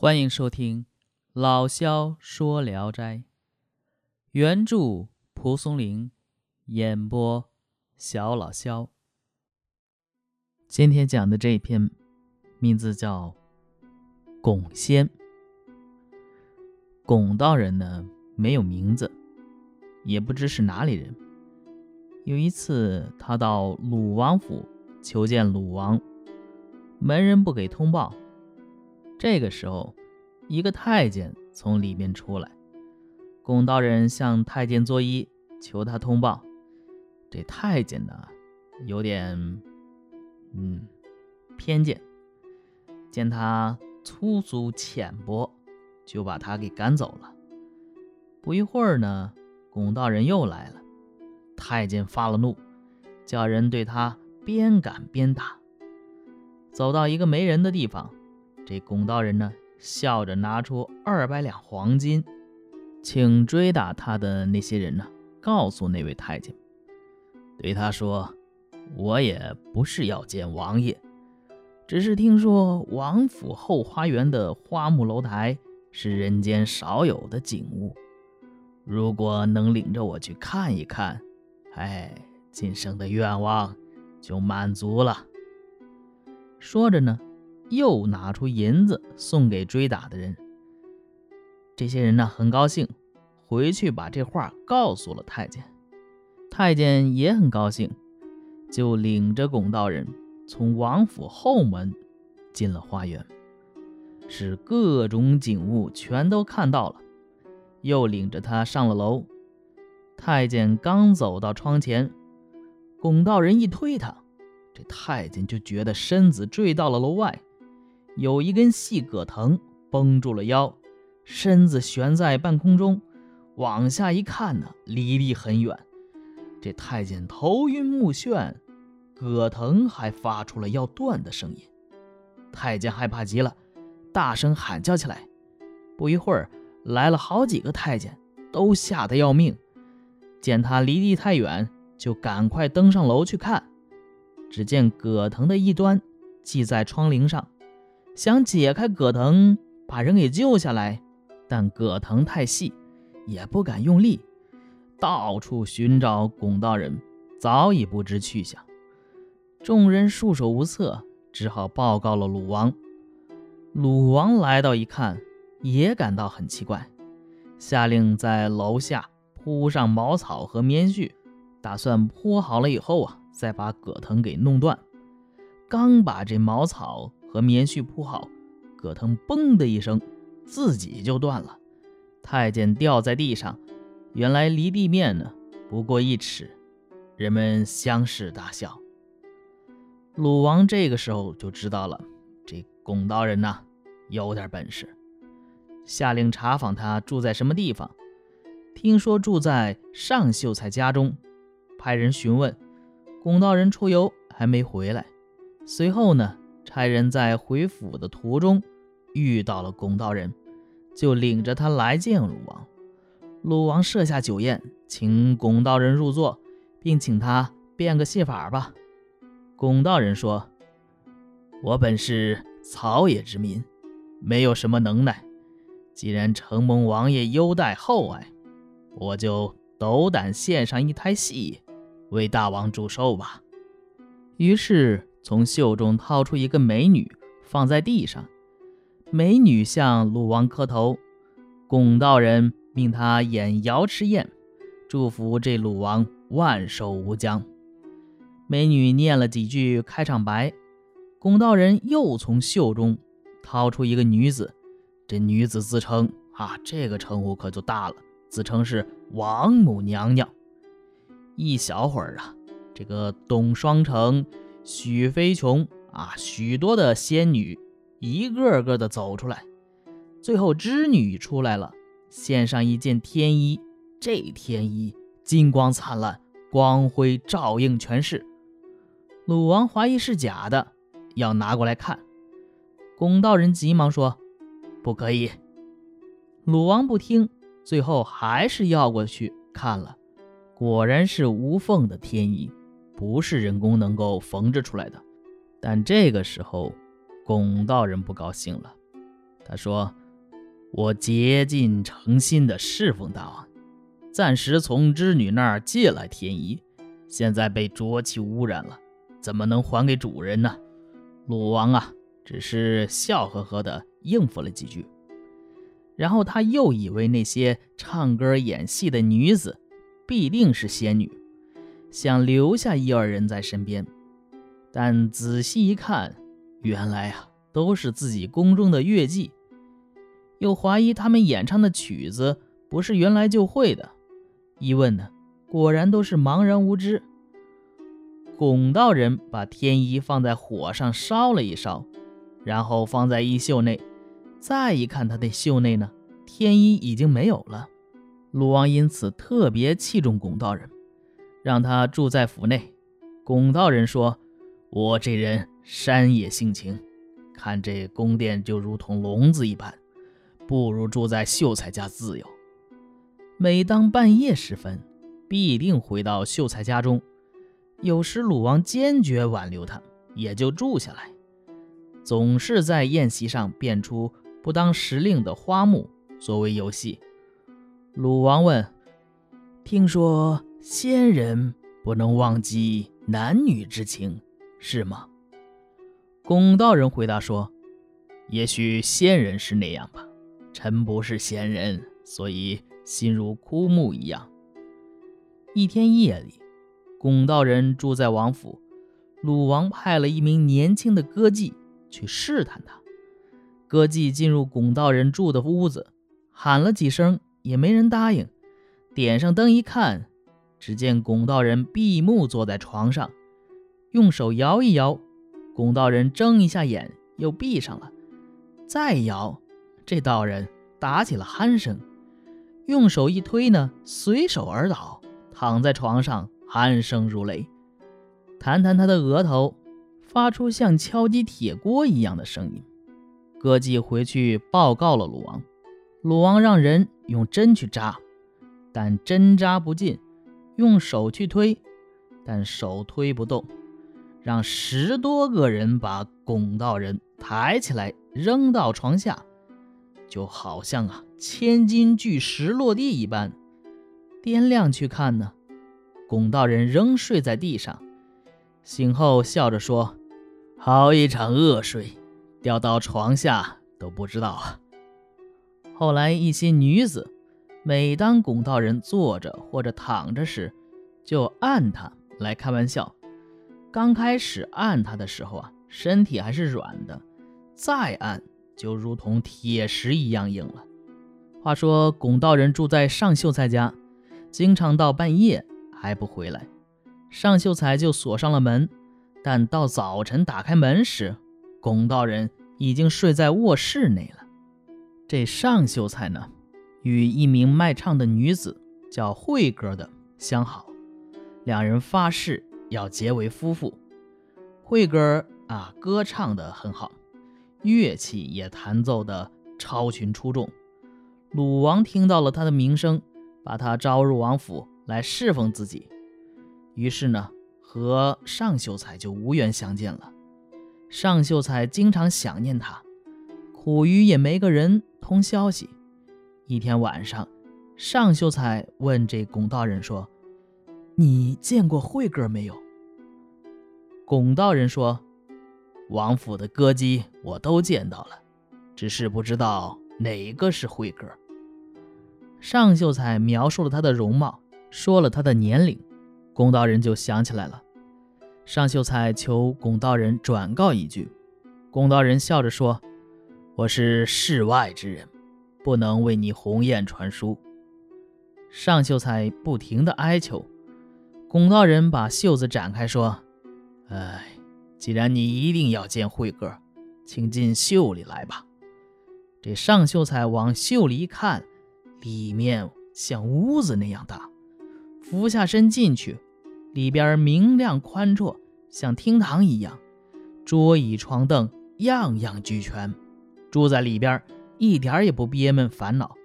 欢迎收听老萧说《聊斋》，原著蒲松龄，演播小老萧。今天讲的这一篇名字叫《巩仙》。巩道人呢没有名字，也不知是哪里人。有一次，他到鲁王府求见鲁王，门人不给通报。这个时候，一个太监从里面出来，龚道人向太监作揖，求他通报。这太监呢，有点嗯偏见，见他粗俗浅薄，就把他给赶走了。不一会儿呢，龚道人又来了，太监发了怒，叫人对他边赶边打。走到一个没人的地方。这龚道人呢，笑着拿出二百两黄金，请追打他的那些人呢，告诉那位太监，对他说：“我也不是要见王爷，只是听说王府后花园的花木楼台是人间少有的景物，如果能领着我去看一看，哎，今生的愿望就满足了。”说着呢。又拿出银子送给追打的人。这些人呢很高兴，回去把这话告诉了太监。太监也很高兴，就领着龚道人从王府后门进了花园，使各种景物全都看到了，又领着他上了楼。太监刚走到窗前，龚道人一推他，这太监就觉得身子坠到了楼外。有一根细葛藤绷住了腰，身子悬在半空中，往下一看呢，离地很远。这太监头晕目眩，葛藤还发出了要断的声音。太监害怕极了，大声喊叫起来。不一会儿，来了好几个太监，都吓得要命。见他离地太远，就赶快登上楼去看。只见葛藤的一端系在窗棂上。想解开葛藤，把人给救下来，但葛藤太细，也不敢用力。到处寻找龚道人，早已不知去向。众人束手无策，只好报告了鲁王。鲁王来到一看，也感到很奇怪，下令在楼下铺上茅草和棉絮，打算铺好了以后啊，再把葛藤给弄断。刚把这茅草。和棉絮铺好，葛藤“嘣”的一声，自己就断了。太监掉在地上，原来离地面呢不过一尺。人们相视大笑。鲁王这个时候就知道了，这龚道人呐有点本事，下令查访他住在什么地方。听说住在上秀才家中，派人询问，龚道人出游还没回来。随后呢？差人在回府的途中遇到了龚道人，就领着他来见鲁王。鲁王设下酒宴，请龚道人入座，并请他变个戏法吧。龚道人说：“我本是草野之民，没有什么能耐。既然承蒙王爷优待厚爱，我就斗胆献上一台戏，为大王祝寿吧。”于是。从袖中掏出一个美女，放在地上。美女向鲁王磕头，龚道人命他演瑶池宴，祝福这鲁王万寿无疆。美女念了几句开场白，龚道人又从袖中掏出一个女子。这女子自称啊，这个称呼可就大了，自称是王母娘娘。一小会儿啊，这个董双成。许飞琼啊，许多的仙女一个个的走出来，最后织女出来了，献上一件天衣。这天衣金光灿烂，光辉照映全市。鲁王怀疑是假的，要拿过来看。龚道人急忙说：“不可以。”鲁王不听，最后还是要过去看了，果然是无缝的天衣。不是人工能够缝制出来的，但这个时候，龚道人不高兴了。他说：“我竭尽诚心的侍奉大王，暂时从织女那儿借来天衣，现在被浊气污染了，怎么能还给主人呢？”鲁王啊，只是笑呵呵的应付了几句，然后他又以为那些唱歌演戏的女子必定是仙女，想留下一二人在身边，但仔细一看，原来啊，都是自己宫中的乐伎。又怀疑他们演唱的曲子不是原来就会的，一问呢，果然都是茫然无知。龚道人把天衣放在火上烧了一烧，然后放在衣袖内，再一看他的袖内呢，天衣已经没有了。鲁王因此特别器重龚道人，让他住在府内。龚道人说：“我这人山野性情，看这宫殿就如同笼子一般。”不如住在秀才家自由。每当半夜时分，必定回到秀才家中。有时鲁王坚决挽留他，也就住下来。总是在宴席上变出不当时令的花木作为游戏。鲁王问：“听说仙人不能忘记男女之情，是吗？”公道人回答说：“也许仙人是那样吧。”臣不是仙人，所以心如枯木一样。一天夜里，龚道人住在王府，鲁王派了一名年轻的歌妓去试探他。歌妓进入龚道人住的屋子，喊了几声也没人答应。点上灯一看，只见龚道人闭目坐在床上，用手摇一摇，龚道人睁一下眼又闭上了，再摇。这道人打起了鼾声，用手一推呢，随手而倒，躺在床上，鼾声如雷。弹弹他的额头，发出像敲击铁锅一样的声音。歌妓回去报告了鲁王，鲁王让人用针去扎，但针扎不进；用手去推，但手推不动。让十多个人把拱道人抬起来，扔到床下。就好像啊，千斤巨石落地一般。掂量去看呢，拱道人仍睡在地上。醒后笑着说：“好一场恶睡，掉到床下都不知道啊。”后来一些女子，每当龚道人坐着或者躺着时，就按他来开玩笑。刚开始按他的时候啊，身体还是软的，再按。就如同铁石一样硬了。话说，龚道人住在尚秀才家，经常到半夜还不回来，尚秀才就锁上了门。但到早晨打开门时，龚道人已经睡在卧室内了。这尚秀才呢，与一名卖唱的女子叫慧哥的相好，两人发誓要结为夫妇。慧哥啊，歌唱的很好。乐器也弹奏的超群出众，鲁王听到了他的名声，把他招入王府来侍奉自己。于是呢，和尚秀才就无缘相见了。尚秀才经常想念他，苦于也没个人通消息。一天晚上，尚秀才问这龚道人说：“你见过慧哥没有？”龚道人说。王府的歌姬我都见到了，只是不知道哪个是慧哥。尚秀才描述了他的容貌，说了他的年龄，龚道人就想起来了。尚秀才求龚道人转告一句，龚道人笑着说：“我是世外之人，不能为你鸿雁传书。”尚秀才不停地哀求，龚道人把袖子展开说：“哎。”既然你一定要见慧哥，请进袖里来吧。这尚秀才往袖里一看，里面像屋子那样大，俯下身进去，里边明亮宽绰，像厅堂一样，桌椅床凳样样俱全。住在里边一点也不憋闷烦恼，